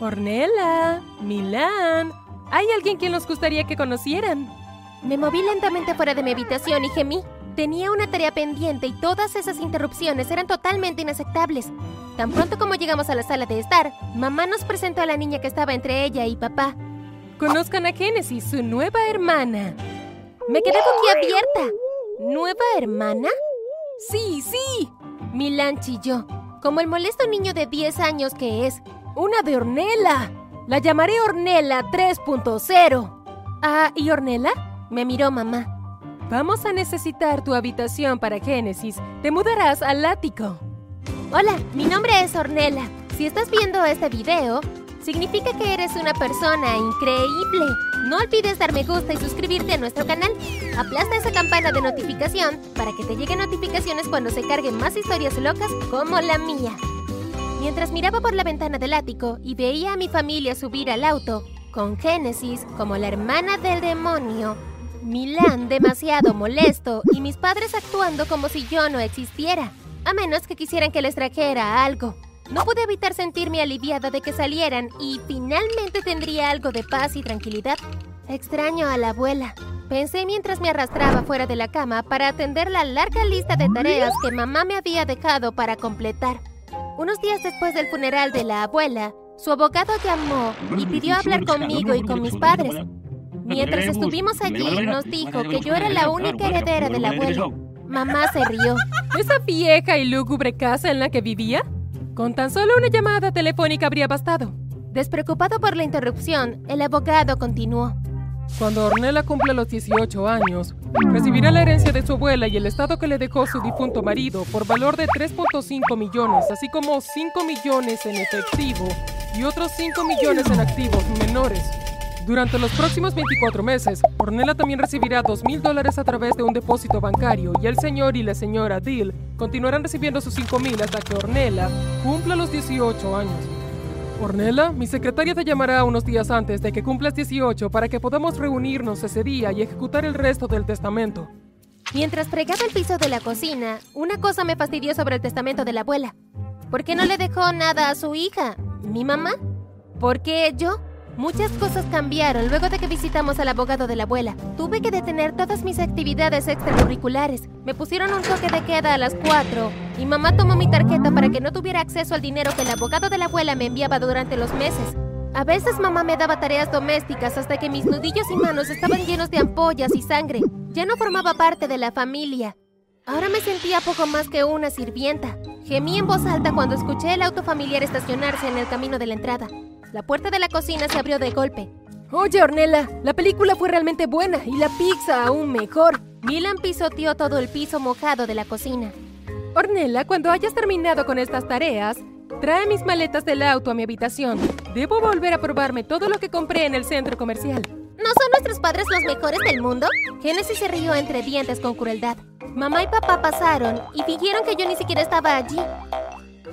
Ornella, Milán. ¿Hay alguien quien nos gustaría que conocieran? Me moví lentamente fuera de mi habitación y gemí. Tenía una tarea pendiente y todas esas interrupciones eran totalmente inaceptables. Tan pronto como llegamos a la sala de estar, mamá nos presentó a la niña que estaba entre ella y papá. Conozcan a Genesis, su nueva hermana. Me quedé boquiabierta. ¿Nueva hermana? Sí, sí. Milán chilló, como el molesto niño de 10 años que es. Una de Ornella. La llamaré Ornella 3.0. Ah, ¿y Ornella? Me miró mamá. Vamos a necesitar tu habitación para Génesis. Te mudarás al ático. Hola, mi nombre es Ornella. Si estás viendo este video, significa que eres una persona increíble. No olvides dar me gusta y suscribirte a nuestro canal. Aplasta esa campana de notificación para que te lleguen notificaciones cuando se carguen más historias locas como la mía. Mientras miraba por la ventana del ático y veía a mi familia subir al auto, con Génesis como la hermana del demonio, Milán demasiado molesto y mis padres actuando como si yo no existiera, a menos que quisieran que les trajera algo. No pude evitar sentirme aliviada de que salieran y finalmente tendría algo de paz y tranquilidad. Extraño a la abuela. Pensé mientras me arrastraba fuera de la cama para atender la larga lista de tareas que mamá me había dejado para completar. Unos días después del funeral de la abuela, su abogado llamó y pidió hablar conmigo y con mis padres. Mientras estuvimos allí, nos dijo que yo era la única heredera del abuelo. Mamá se rió. ¿Esa vieja y lúgubre casa en la que vivía? Con tan solo una llamada telefónica habría bastado. Despreocupado por la interrupción, el abogado continuó. Cuando Ornella cumpla los 18 años, recibirá la herencia de su abuela y el estado que le dejó su difunto marido por valor de 3.5 millones, así como 5 millones en efectivo y otros 5 millones en activos menores. Durante los próximos 24 meses, Ornella también recibirá 2 mil dólares a través de un depósito bancario y el señor y la señora Dill continuarán recibiendo sus 5 mil hasta que Ornella cumpla los 18 años. Ornella, mi secretaria te llamará unos días antes de que cumplas 18 para que podamos reunirnos ese día y ejecutar el resto del testamento. Mientras fregaba el piso de la cocina, una cosa me fastidió sobre el testamento de la abuela. ¿Por qué no le dejó nada a su hija? ¿Mi mamá? ¿Por qué yo? Muchas cosas cambiaron luego de que visitamos al abogado de la abuela. Tuve que detener todas mis actividades extracurriculares. Me pusieron un toque de queda a las 4 y mamá tomó mi tarjeta para que no tuviera acceso al dinero que el abogado de la abuela me enviaba durante los meses. A veces mamá me daba tareas domésticas hasta que mis nudillos y manos estaban llenos de ampollas y sangre. Ya no formaba parte de la familia. Ahora me sentía poco más que una sirvienta. Gemí en voz alta cuando escuché el auto familiar estacionarse en el camino de la entrada. La puerta de la cocina se abrió de golpe. Oye, Ornella, la película fue realmente buena y la pizza aún mejor. Milan pisoteó todo el piso mojado de la cocina. Ornella, cuando hayas terminado con estas tareas, trae mis maletas del auto a mi habitación. Debo volver a probarme todo lo que compré en el centro comercial. ¿No son nuestros padres los mejores del mundo? Genesis se rió entre dientes con crueldad. Mamá y papá pasaron y fingieron que yo ni siquiera estaba allí.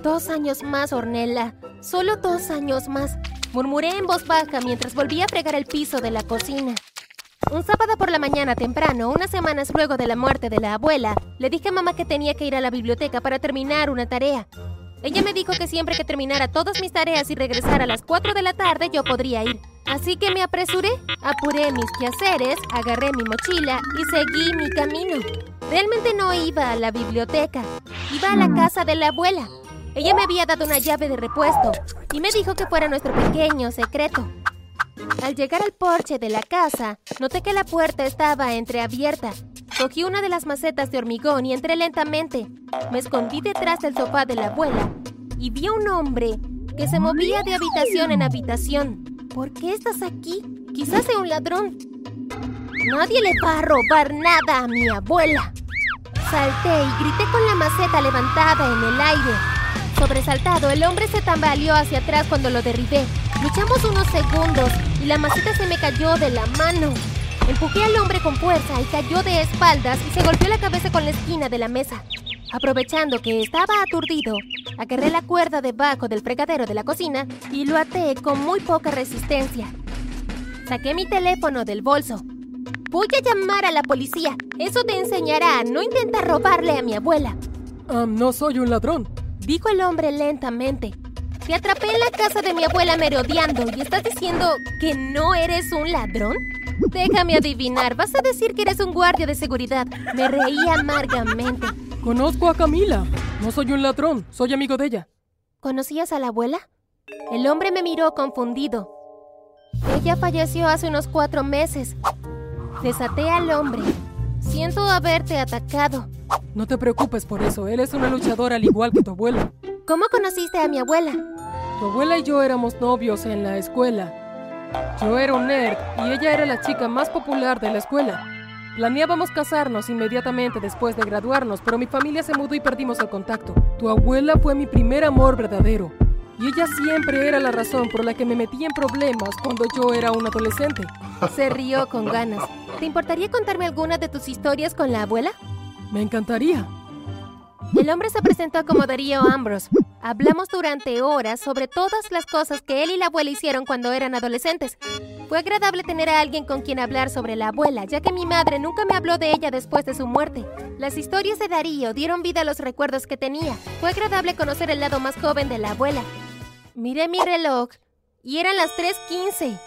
Dos años más, Ornella. Solo dos años más. Murmuré en voz baja mientras volvía a fregar el piso de la cocina. Un sábado por la mañana temprano, unas semanas luego de la muerte de la abuela, le dije a mamá que tenía que ir a la biblioteca para terminar una tarea. Ella me dijo que siempre que terminara todas mis tareas y regresara a las 4 de la tarde yo podría ir. Así que me apresuré, apuré mis quehaceres, agarré mi mochila y seguí mi camino. Realmente no iba a la biblioteca, iba a la casa de la abuela. Ella me había dado una llave de repuesto y me dijo que fuera nuestro pequeño secreto. Al llegar al porche de la casa, noté que la puerta estaba entreabierta. Cogí una de las macetas de hormigón y entré lentamente. Me escondí detrás del sofá de la abuela y vi a un hombre que se movía de habitación en habitación. ¿Por qué estás aquí? Quizás sea un ladrón. Nadie le va a robar nada a mi abuela. Salté y grité con la maceta levantada en el aire. Sobresaltado, el hombre se tambaleó hacia atrás cuando lo derribé. Luchamos unos segundos y la maceta se me cayó de la mano. Empujé al hombre con fuerza y cayó de espaldas y se golpeó la cabeza con la esquina de la mesa. Aprovechando que estaba aturdido, agarré la cuerda debajo del fregadero de la cocina y lo até con muy poca resistencia. Saqué mi teléfono del bolso. Voy a llamar a la policía. Eso te enseñará a no intentar robarle a mi abuela. no soy un ladrón, dijo el hombre lentamente. Te atrapé en la casa de mi abuela merodeando y estás diciendo que no eres un ladrón. Déjame adivinar, vas a decir que eres un guardia de seguridad. Me reí amargamente. Conozco a Camila. No soy un ladrón, soy amigo de ella. ¿Conocías a la abuela? El hombre me miró confundido. Ella falleció hace unos cuatro meses. Desaté al hombre. Siento haberte atacado. No te preocupes por eso, él es una luchadora al igual que tu abuela. ¿Cómo conociste a mi abuela? Tu abuela y yo éramos novios en la escuela. Yo era un nerd y ella era la chica más popular de la escuela. Planeábamos casarnos inmediatamente después de graduarnos, pero mi familia se mudó y perdimos el contacto. Tu abuela fue mi primer amor verdadero. Y ella siempre era la razón por la que me metí en problemas cuando yo era un adolescente. Se rió con ganas. ¿Te importaría contarme alguna de tus historias con la abuela? Me encantaría. El hombre se presentó como Darío Ambrose. Hablamos durante horas sobre todas las cosas que él y la abuela hicieron cuando eran adolescentes. Fue agradable tener a alguien con quien hablar sobre la abuela, ya que mi madre nunca me habló de ella después de su muerte. Las historias de Darío dieron vida a los recuerdos que tenía. Fue agradable conocer el lado más joven de la abuela. Miré mi reloj y eran las 3.15.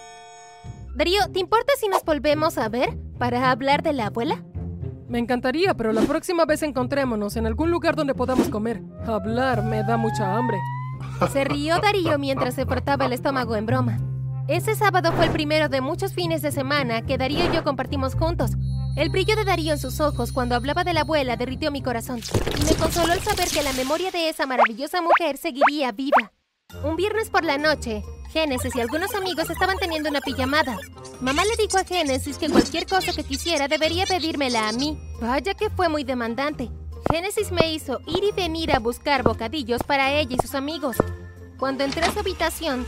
Darío, ¿te importa si nos volvemos a ver para hablar de la abuela? Me encantaría, pero la próxima vez encontrémonos en algún lugar donde podamos comer. Hablar me da mucha hambre. Se rió Darío mientras se frotaba el estómago en broma. Ese sábado fue el primero de muchos fines de semana que Darío y yo compartimos juntos. El brillo de Darío en sus ojos cuando hablaba de la abuela derritió mi corazón y me consoló el saber que la memoria de esa maravillosa mujer seguiría viva. Un viernes por la noche, Génesis y algunos amigos estaban teniendo una pijamada. Mamá le dijo a Génesis que cualquier cosa que quisiera debería pedírmela a mí. Vaya que fue muy demandante. Génesis me hizo ir y venir a buscar bocadillos para ella y sus amigos. Cuando entré a su habitación,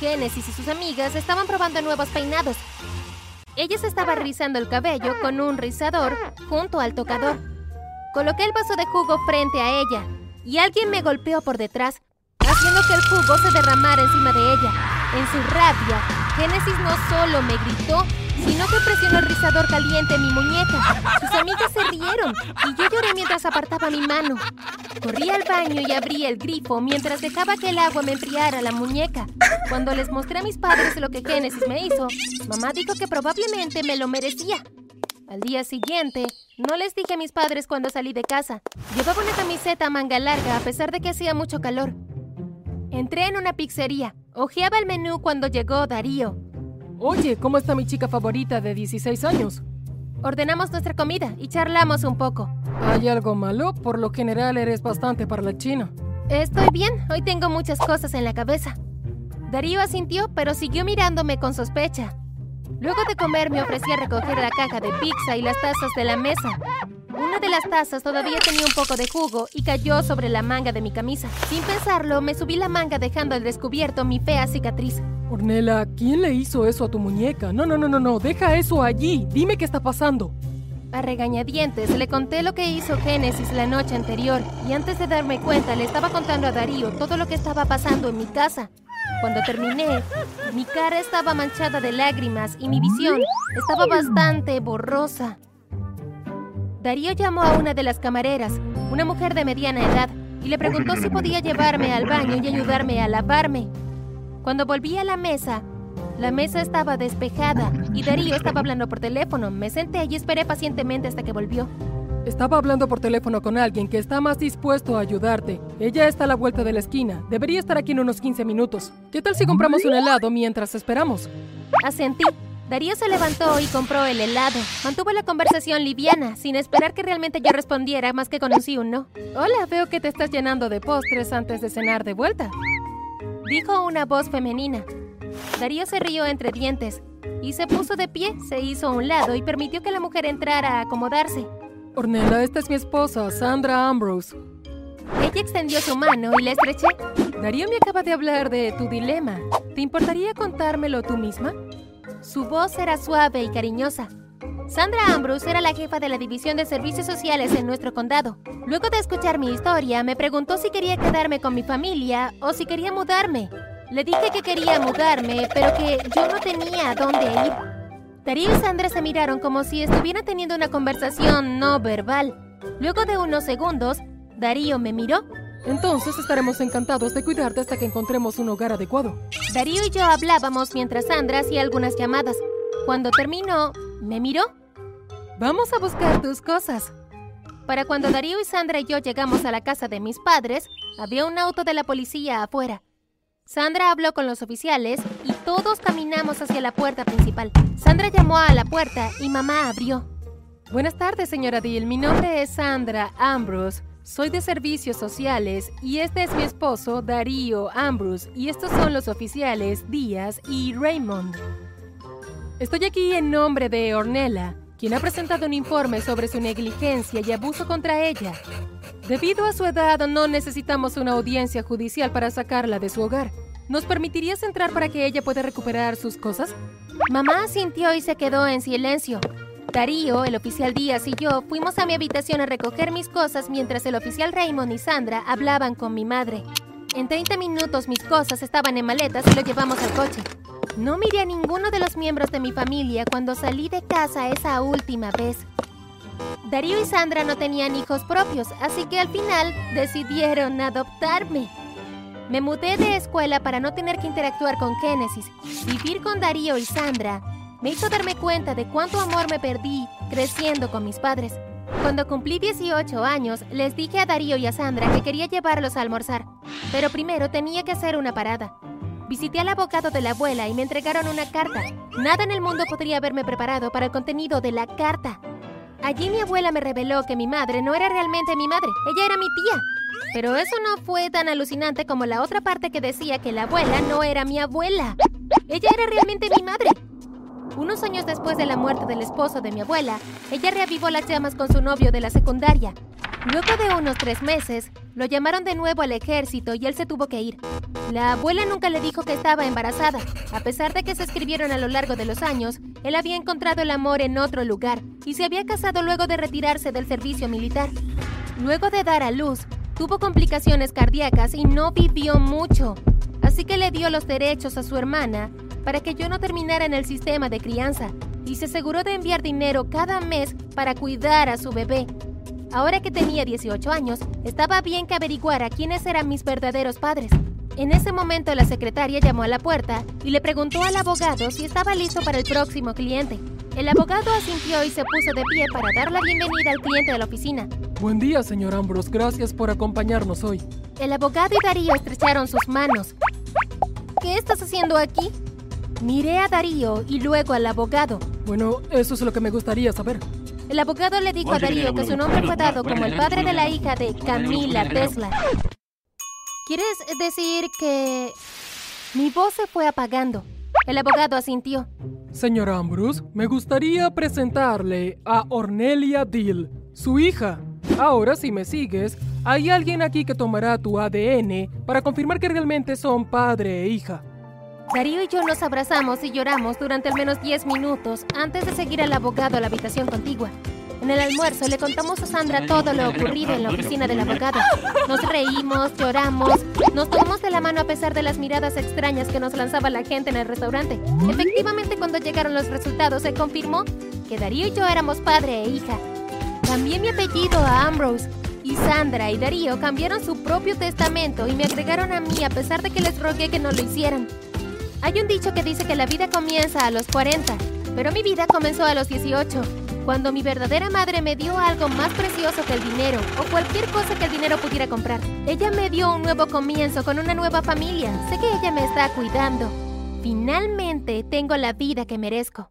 Génesis y sus amigas estaban probando nuevos peinados. Ella se estaba rizando el cabello con un rizador junto al tocador. Coloqué el vaso de jugo frente a ella y alguien me golpeó por detrás haciendo que el jugo se derramara encima de ella. En su rabia, Génesis no solo me gritó, sino que presionó el rizador caliente en mi muñeca. Sus amigas se rieron y yo lloré mientras apartaba mi mano. Corrí al baño y abrí el grifo mientras dejaba que el agua me enfriara la muñeca. Cuando les mostré a mis padres lo que Génesis me hizo, mamá dijo que probablemente me lo merecía. Al día siguiente, no les dije a mis padres cuando salí de casa. Llevaba una camiseta manga larga a pesar de que hacía mucho calor. Entré en una pizzería. Ojeaba el menú cuando llegó Darío. Oye, ¿cómo está mi chica favorita de 16 años? Ordenamos nuestra comida y charlamos un poco. ¿Hay algo malo? Por lo general eres bastante para la china. Estoy bien, hoy tengo muchas cosas en la cabeza. Darío asintió, pero siguió mirándome con sospecha. Luego de comer me ofrecí a recoger la caja de pizza y las tazas de la mesa. Una de las tazas todavía tenía un poco de jugo y cayó sobre la manga de mi camisa. Sin pensarlo, me subí la manga dejando al descubierto mi fea cicatriz. Ornella, ¿quién le hizo eso a tu muñeca? No, no, no, no, no, deja eso allí. Dime qué está pasando. A regañadientes le conté lo que hizo Génesis la noche anterior y antes de darme cuenta le estaba contando a Darío todo lo que estaba pasando en mi casa. Cuando terminé, mi cara estaba manchada de lágrimas y mi visión estaba bastante borrosa. Darío llamó a una de las camareras, una mujer de mediana edad, y le preguntó si podía llevarme al baño y ayudarme a lavarme. Cuando volví a la mesa, la mesa estaba despejada y Darío estaba hablando por teléfono. Me senté y esperé pacientemente hasta que volvió. Estaba hablando por teléfono con alguien que está más dispuesto a ayudarte. Ella está a la vuelta de la esquina. Debería estar aquí en unos 15 minutos. ¿Qué tal si compramos un helado mientras esperamos? Asentí. Darío se levantó y compró el helado. Mantuvo la conversación liviana, sin esperar que realmente yo respondiera más que con un sí o un no. Hola, veo que te estás llenando de postres antes de cenar de vuelta. Dijo una voz femenina. Darío se rió entre dientes y se puso de pie, se hizo a un lado y permitió que la mujer entrara a acomodarse. Ornella, esta es mi esposa, Sandra Ambrose. Ella extendió su mano y la estreché. Darío me acaba de hablar de tu dilema. ¿Te importaría contármelo tú misma? Su voz era suave y cariñosa. Sandra Ambrose era la jefa de la División de Servicios Sociales en nuestro condado. Luego de escuchar mi historia, me preguntó si quería quedarme con mi familia o si quería mudarme. Le dije que quería mudarme, pero que yo no tenía a dónde ir. Darío y Sandra se miraron como si estuvieran teniendo una conversación no verbal. Luego de unos segundos, Darío me miró Entonces estaremos encantados de cuidarte hasta que encontremos un hogar adecuado. Darío y yo hablábamos mientras Sandra hacía algunas llamadas. Cuando terminó, me miró. Vamos a buscar tus cosas. Para cuando Darío y Sandra y yo llegamos a la casa de mis padres, había un auto de la policía afuera. Sandra habló con los oficiales y todos caminamos hacia la puerta principal. Sandra llamó a la puerta y mamá abrió. Buenas tardes, señora Dill. Mi nombre es Sandra Ambrose. Soy de servicios sociales y este es mi esposo, Darío Ambrose, y estos son los oficiales Díaz y Raymond. Estoy aquí en nombre de Ornella, quien ha presentado un informe sobre su negligencia y abuso contra ella. Debido a su edad, no necesitamos una audiencia judicial para sacarla de su hogar. ¿Nos permitirías entrar para que ella pueda recuperar sus cosas? Mamá sintió y se quedó en silencio. Darío, el oficial Díaz y yo fuimos a mi habitación a recoger mis cosas mientras el oficial Raymond y Sandra hablaban con mi madre. En 30 minutos mis cosas estaban en maletas y lo llevamos al coche. No miré a ninguno de los miembros de mi familia cuando salí de casa esa última vez. Darío y Sandra no tenían hijos propios, así que al final decidieron adoptarme. Me mudé de escuela para no tener que interactuar con Genesis. Vivir con Darío y Sandra me hizo darme cuenta de cuánto amor me perdí creciendo con mis padres. Cuando cumplí 18 años, les dije a Darío y a Sandra que quería llevarlos a almorzar, pero primero tenía que hacer una parada. Visité al abogado de la abuela y me entregaron una carta. Nada en el mundo podría haberme preparado para el contenido de la carta. Allí mi abuela me reveló que mi madre no era realmente mi madre, ella era mi tía. Pero eso no fue tan alucinante como la otra parte que decía que la abuela no era mi abuela. Ella era realmente mi madre. Unos años después de la muerte del esposo de mi abuela, ella reavivó las llamas con su novio de la secundaria. Luego de unos tres meses, lo llamaron de nuevo al ejército y él se tuvo que ir. La abuela nunca le dijo que estaba embarazada. A pesar de que se escribieron a lo largo de los años, él había encontrado el amor en otro lugar y se había casado luego de retirarse del servicio militar. Luego de dar a luz, tuvo complicaciones cardíacas y no vivió mucho. Así que le dio los derechos a su hermana para que yo no terminara en el sistema de crianza y se aseguró de enviar dinero cada mes para cuidar a su bebé. Ahora que tenía 18 años, estaba bien que averiguara quiénes eran mis verdaderos padres. En ese momento la secretaria llamó a la puerta y le preguntó al abogado si estaba listo para el próximo cliente. El abogado asintió y se puso de pie para dar la bienvenida al cliente de la oficina. Buen día, señor Ambrose. Gracias por acompañarnos hoy. El abogado y Darío estrecharon sus manos. ¿Qué estás haciendo aquí? Miré a Darío y luego al abogado. Bueno, eso es lo que me gustaría saber. El abogado le dijo a Darío que su nombre fue dado como el padre de la hija de Camila Tesla. ¿Quieres decir que... Mi voz se fue apagando. El abogado asintió. Señor Ambrose, me gustaría presentarle a Ornelia Dill, su hija. Ahora, si me sigues, hay alguien aquí que tomará tu ADN para confirmar que realmente son padre e hija. Darío y yo nos abrazamos y lloramos durante al menos 10 minutos antes de seguir al abogado a la habitación contigua. En el almuerzo le contamos a Sandra todo lo ocurrido en la oficina del abogado. Nos reímos, lloramos, nos tomamos de la mano a pesar de las miradas extrañas que nos lanzaba la gente en el restaurante. Efectivamente, cuando llegaron los resultados, se confirmó que Darío y yo éramos padre e hija. Cambié mi apellido a Ambrose y Sandra y Darío cambiaron su propio testamento y me agregaron a mí a pesar de que les rogué que no lo hicieran. Hay un dicho que dice que la vida comienza a los 40, pero mi vida comenzó a los 18, cuando mi verdadera madre me dio algo más precioso que el dinero o cualquier cosa que el dinero pudiera comprar. Ella me dio un nuevo comienzo con una nueva familia. Sé que ella me está cuidando. Finalmente tengo la vida que merezco.